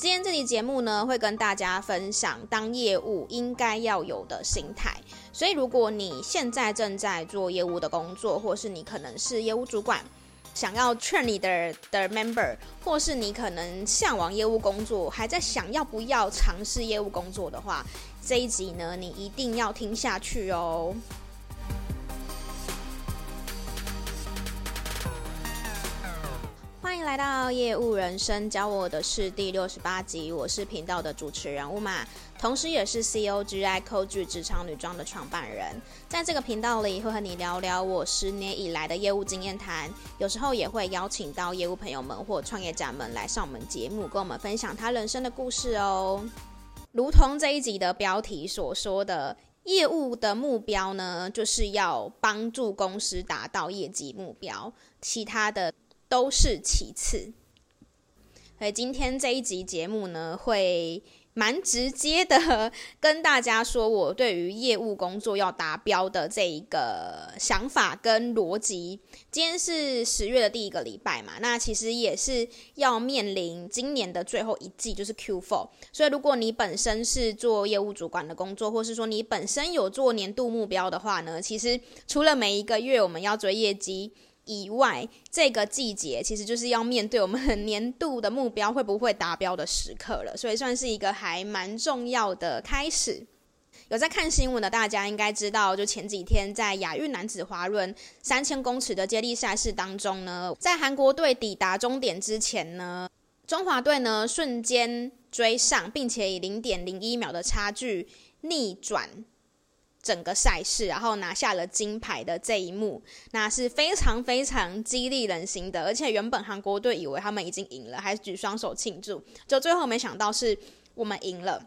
今天这期节目呢，会跟大家分享当业务应该要有的心态。所以，如果你现在正在做业务的工作，或是你可能是业务主管，想要劝你的的 member，或是你可能向往业务工作，还在想要不要尝试业务工作的话，这一集呢，你一定要听下去哦。迎来到业务人生教我的是第六十八集，我是频道的主持人 Uma，同时也是 COGI c o g 职场女装的创办人。在这个频道里，会和你聊聊我十年以来的业务经验谈，有时候也会邀请到业务朋友们或创业家们来上我们节目，跟我们分享他人生的故事哦。如同这一集的标题所说的，业务的目标呢，就是要帮助公司达到业绩目标，其他的。都是其次，所以今天这一集节目呢，会蛮直接的跟大家说，我对于业务工作要达标的这一个想法跟逻辑。今天是十月的第一个礼拜嘛，那其实也是要面临今年的最后一季，就是 Q4。所以如果你本身是做业务主管的工作，或是说你本身有做年度目标的话呢，其实除了每一个月我们要追业绩。以外，这个季节其实就是要面对我们年度的目标会不会达标的时刻了，所以算是一个还蛮重要的开始。有在看新闻的大家应该知道，就前几天在亚运男子滑轮三千公尺的接力赛事当中呢，在韩国队抵达终点之前呢，中华队呢瞬间追上，并且以零点零一秒的差距逆转。整个赛事，然后拿下了金牌的这一幕，那是非常非常激励人心的。而且原本韩国队以为他们已经赢了，还举双手庆祝，就最后没想到是我们赢了。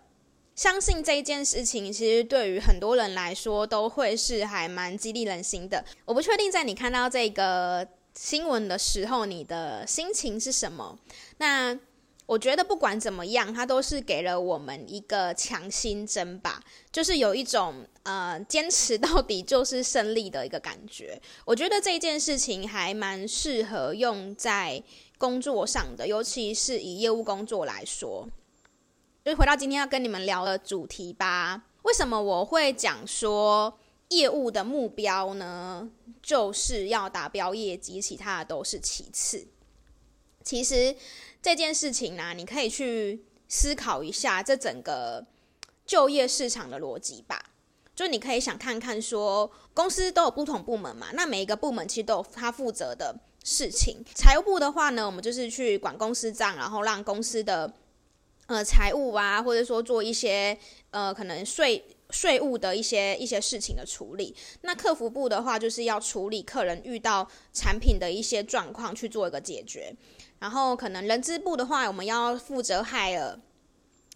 相信这一件事情，其实对于很多人来说都会是还蛮激励人心的。我不确定在你看到这个新闻的时候，你的心情是什么？那。我觉得不管怎么样，它都是给了我们一个强心针吧，就是有一种呃坚持到底就是胜利的一个感觉。我觉得这件事情还蛮适合用在工作上的，尤其是以业务工作来说。就回到今天要跟你们聊的主题吧。为什么我会讲说业务的目标呢？就是要达标业绩，其他的都是其次。其实。这件事情呢、啊，你可以去思考一下这整个就业市场的逻辑吧。就你可以想看看说，公司都有不同部门嘛，那每一个部门其实都有他负责的事情。财务部的话呢，我们就是去管公司账，然后让公司的呃财务啊，或者说做一些呃可能税税务的一些一些事情的处理。那客服部的话，就是要处理客人遇到产品的一些状况，去做一个解决。然后可能人资部的话，我们要负责 hire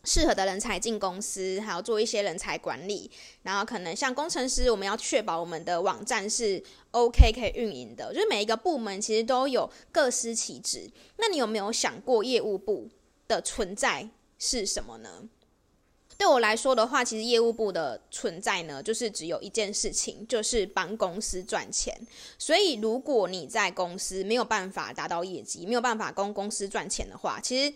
适合的人才进公司，还要做一些人才管理。然后可能像工程师，我们要确保我们的网站是 OK 可以运营的。就是每一个部门其实都有各司其职。那你有没有想过业务部的存在是什么呢？对我来说的话，其实业务部的存在呢，就是只有一件事情，就是帮公司赚钱。所以，如果你在公司没有办法达到业绩，没有办法供公司赚钱的话，其实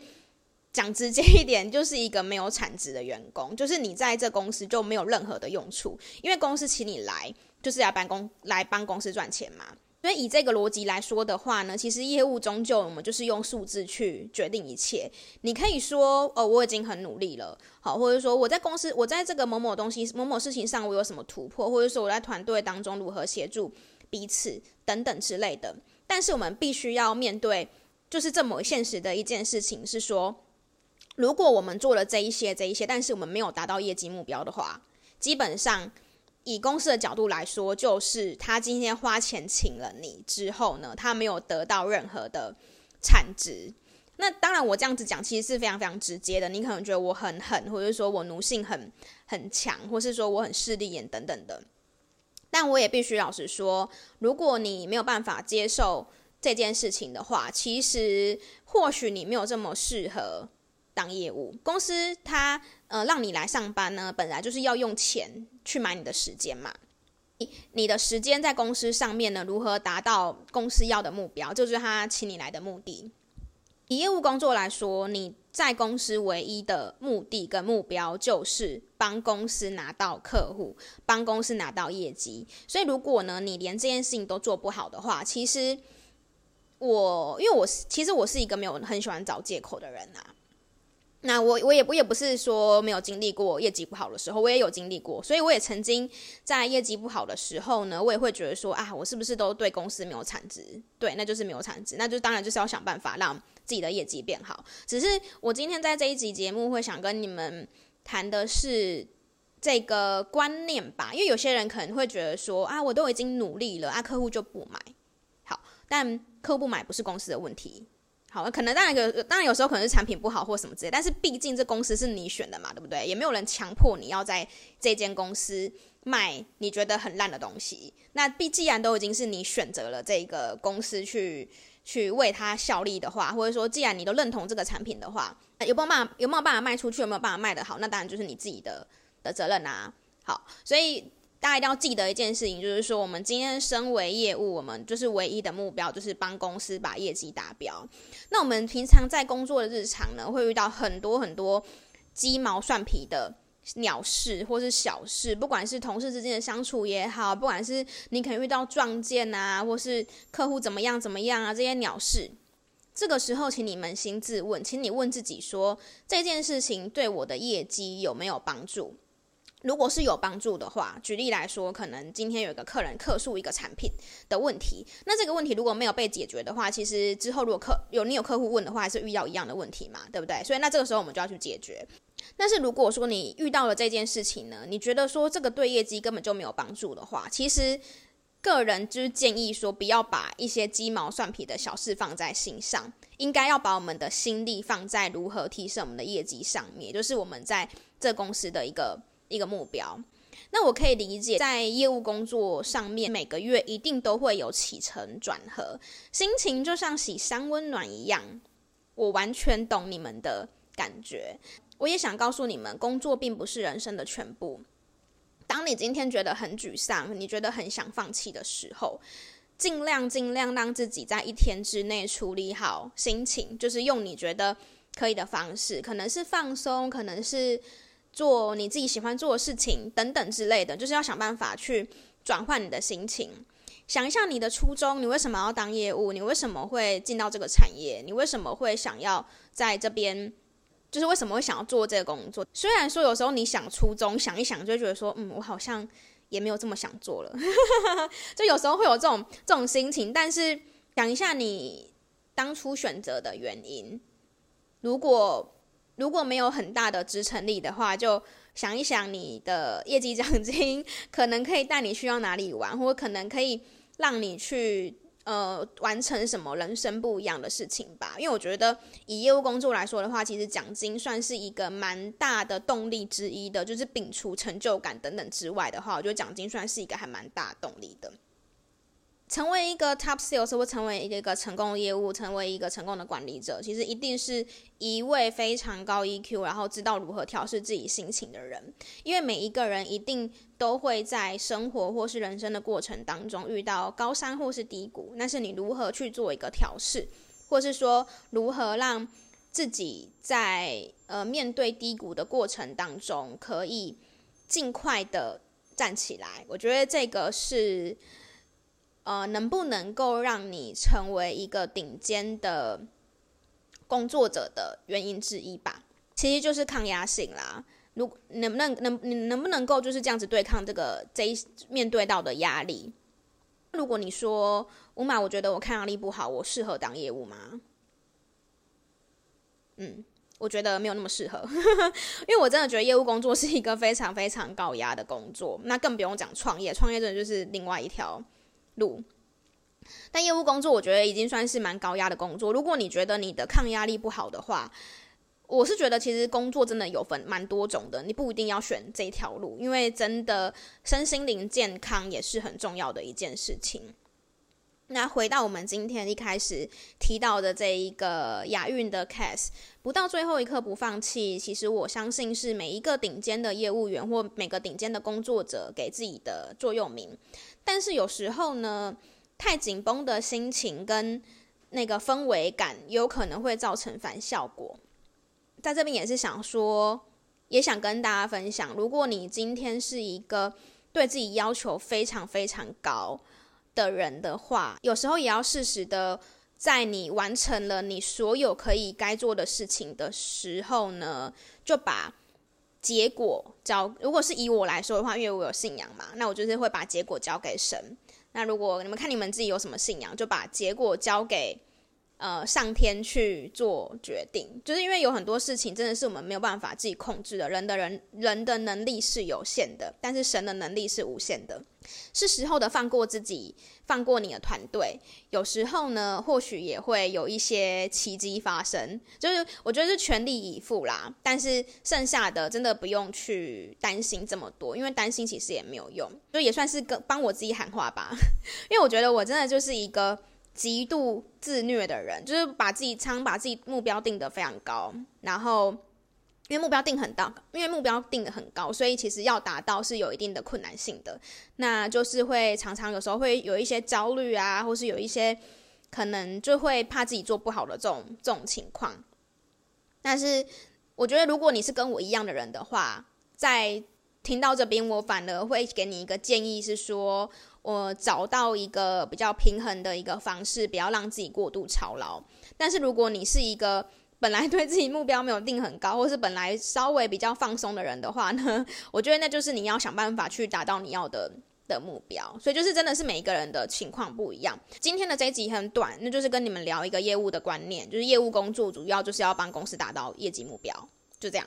讲直接一点，就是一个没有产值的员工，就是你在这公司就没有任何的用处，因为公司请你来就是要办公来帮公司赚钱嘛。所以以这个逻辑来说的话呢，其实业务终究我们就是用数字去决定一切。你可以说，哦，我已经很努力了，好，或者说我在公司，我在这个某某东西、某某事情上，我有什么突破，或者说我在团队当中如何协助彼此等等之类的。但是我们必须要面对，就是这么现实的一件事情，是说，如果我们做了这一些、这一些，但是我们没有达到业绩目标的话，基本上。以公司的角度来说，就是他今天花钱请了你之后呢，他没有得到任何的产值。那当然，我这样子讲其实是非常非常直接的。你可能觉得我很狠，或者说我奴性很很强，或是说我很势利眼等等的。但我也必须老实说，如果你没有办法接受这件事情的话，其实或许你没有这么适合。当业务公司，它呃让你来上班呢，本来就是要用钱去买你的时间嘛。你你的时间在公司上面呢，如何达到公司要的目标，就是他请你来的目的。以业务工作来说，你在公司唯一的目的跟目标就是帮公司拿到客户，帮公司拿到业绩。所以，如果呢，你连这件事情都做不好的话，其实我，因为我其实我是一个没有很喜欢找借口的人啊。那我我也我也不是说没有经历过业绩不好的时候，我也有经历过，所以我也曾经在业绩不好的时候呢，我也会觉得说啊，我是不是都对公司没有产值？对，那就是没有产值，那就当然就是要想办法让自己的业绩变好。只是我今天在这一集节目会想跟你们谈的是这个观念吧，因为有些人可能会觉得说啊，我都已经努力了啊，客户就不买。好，但客户不买不是公司的问题。好，可能当然有，当然有时候可能是产品不好或什么之类，但是毕竟这公司是你选的嘛，对不对？也没有人强迫你要在这间公司卖你觉得很烂的东西。那毕既然都已经是你选择了这个公司去去为他效力的话，或者说既然你都认同这个产品的话，有没有办法有没有办法卖出去，有没有办法卖得好，那当然就是你自己的的责任啊。好，所以。大家一定要记得一件事情，就是说，我们今天身为业务，我们就是唯一的目标，就是帮公司把业绩达标。那我们平常在工作的日常呢，会遇到很多很多鸡毛蒜皮的鸟事或是小事，不管是同事之间的相处也好，不管是你可能遇到撞见啊，或是客户怎么样怎么样啊，这些鸟事，这个时候，请你扪心自问，请你问自己说，这件事情对我的业绩有没有帮助？如果是有帮助的话，举例来说，可能今天有一个客人客诉一个产品的问题，那这个问题如果没有被解决的话，其实之后如果客有你有客户问的话，还是遇到一样的问题嘛，对不对？所以那这个时候我们就要去解决。但是如果说你遇到了这件事情呢，你觉得说这个对业绩根本就没有帮助的话，其实个人就是建议说，不要把一些鸡毛蒜皮的小事放在心上，应该要把我们的心力放在如何提升我们的业绩上面，就是我们在这公司的一个。一个目标，那我可以理解，在业务工作上面，每个月一定都会有起承转合，心情就像喜三温暖一样。我完全懂你们的感觉，我也想告诉你们，工作并不是人生的全部。当你今天觉得很沮丧，你觉得很想放弃的时候，尽量尽量让自己在一天之内处理好心情，就是用你觉得可以的方式，可能是放松，可能是。做你自己喜欢做的事情等等之类的，就是要想办法去转换你的心情。想一下你的初衷，你为什么要当业务？你为什么会进到这个产业？你为什么会想要在这边？就是为什么会想要做这个工作？虽然说有时候你想初衷，想一想就觉得说，嗯，我好像也没有这么想做了。就有时候会有这种这种心情，但是想一下你当初选择的原因，如果。如果没有很大的支撑力的话，就想一想你的业绩奖金可能可以带你去到哪里玩，或可能可以让你去呃完成什么人生不一样的事情吧。因为我觉得以业务工作来说的话，其实奖金算是一个蛮大的动力之一的，就是摒除成就感等等之外的话，我觉得奖金算是一个还蛮大动力的。成为一个 top sales 或成为一个成功的业务，成为一个成功的管理者，其实一定是一位非常高 EQ，然后知道如何调试自己心情的人。因为每一个人一定都会在生活或是人生的过程当中遇到高山或是低谷，那是你如何去做一个调试，或是说如何让自己在呃面对低谷的过程当中可以尽快的站起来。我觉得这个是。呃，能不能够让你成为一个顶尖的工作者的原因之一吧，其实就是抗压性啦。如能不能能你能不能够就是这样子对抗这个这一面对到的压力？如果你说乌马，我觉得我抗压力不好，我适合当业务吗？嗯，我觉得没有那么适合，因为我真的觉得业务工作是一个非常非常高压的工作，那更不用讲创业，创业真的就是另外一条。路，但业务工作我觉得已经算是蛮高压的工作。如果你觉得你的抗压力不好的话，我是觉得其实工作真的有分蛮多种的，你不一定要选这条路，因为真的身心灵健康也是很重要的一件事情。那回到我们今天一开始提到的这一个亚运的 case，不到最后一刻不放弃，其实我相信是每一个顶尖的业务员或每个顶尖的工作者给自己的座右铭。但是有时候呢，太紧绷的心情跟那个氛围感，有可能会造成反效果。在这边也是想说，也想跟大家分享，如果你今天是一个对自己要求非常非常高的人的话，有时候也要适时的，在你完成了你所有可以该做的事情的时候呢，就把结果交。如果是以我来说的话，因为我有信仰嘛，那我就是会把结果交给神。那如果你们看你们自己有什么信仰，就把结果交给。呃，上天去做决定，就是因为有很多事情真的是我们没有办法自己控制的。人的人人的能力是有限的，但是神的能力是无限的。是时候的放过自己，放过你的团队。有时候呢，或许也会有一些奇迹发生。就是我觉得是全力以赴啦，但是剩下的真的不用去担心这么多，因为担心其实也没有用。就也算是跟帮我自己喊话吧，因为我觉得我真的就是一个。极度自虐的人，就是把自己仓把自己目标定得非常高，然后因为目标定很大，因为目标定得很高，所以其实要达到是有一定的困难性的。那就是会常常有时候会有一些焦虑啊，或是有一些可能就会怕自己做不好的这种这种情况。但是我觉得，如果你是跟我一样的人的话，在听到这边，我反而会给你一个建议，是说。我找到一个比较平衡的一个方式，不要让自己过度操劳。但是如果你是一个 本来对自己目标没有定很高，或是本来稍微比较放松的人的话呢，我觉得那就是你要想办法去达到你要的的目标。所以就是真的是每一个人的情况不一样。今天的这一集很短，那就是跟你们聊一个业务的观念，就是业务工作主要就是要帮公司达到业绩目标，就这样，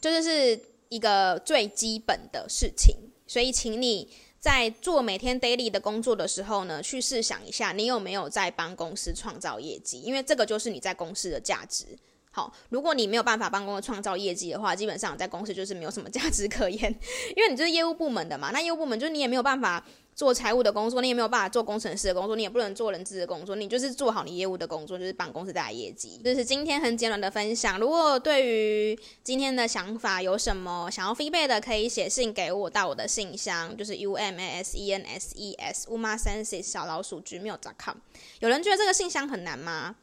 就是是一个最基本的事情。所以请你。在做每天 daily 的工作的时候呢，去试想一下，你有没有在帮公司创造业绩？因为这个就是你在公司的价值。好，如果你没有办法帮公司创造业绩的话，基本上在公司就是没有什么价值可言，因为你就是业务部门的嘛。那业务部门就是你也没有办法。做财务的工作，你也没有办法做工程师的工作，你也不能做人资的工作，你就是做好你业务的工作，就是帮公司带来业绩。这是今天很简短的分享。如果对于今天的想法有什么想要 feedback 的，可以写信给我到我的信箱，就是 u m a s e n s e s umasenses 小老鼠 gmail.com。有人觉得这个信箱很难吗？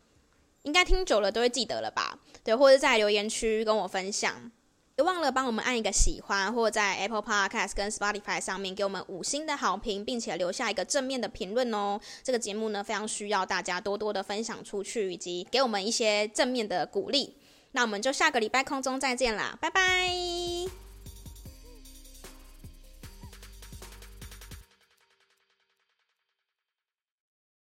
应该听久了都会记得了吧？对，或者在留言区跟我分享。别忘了帮我们按一个喜欢，或在 Apple Podcast 跟 Spotify 上面给我们五星的好评，并且留下一个正面的评论哦。这个节目呢，非常需要大家多多的分享出去，以及给我们一些正面的鼓励。那我们就下个礼拜空中再见啦，拜拜。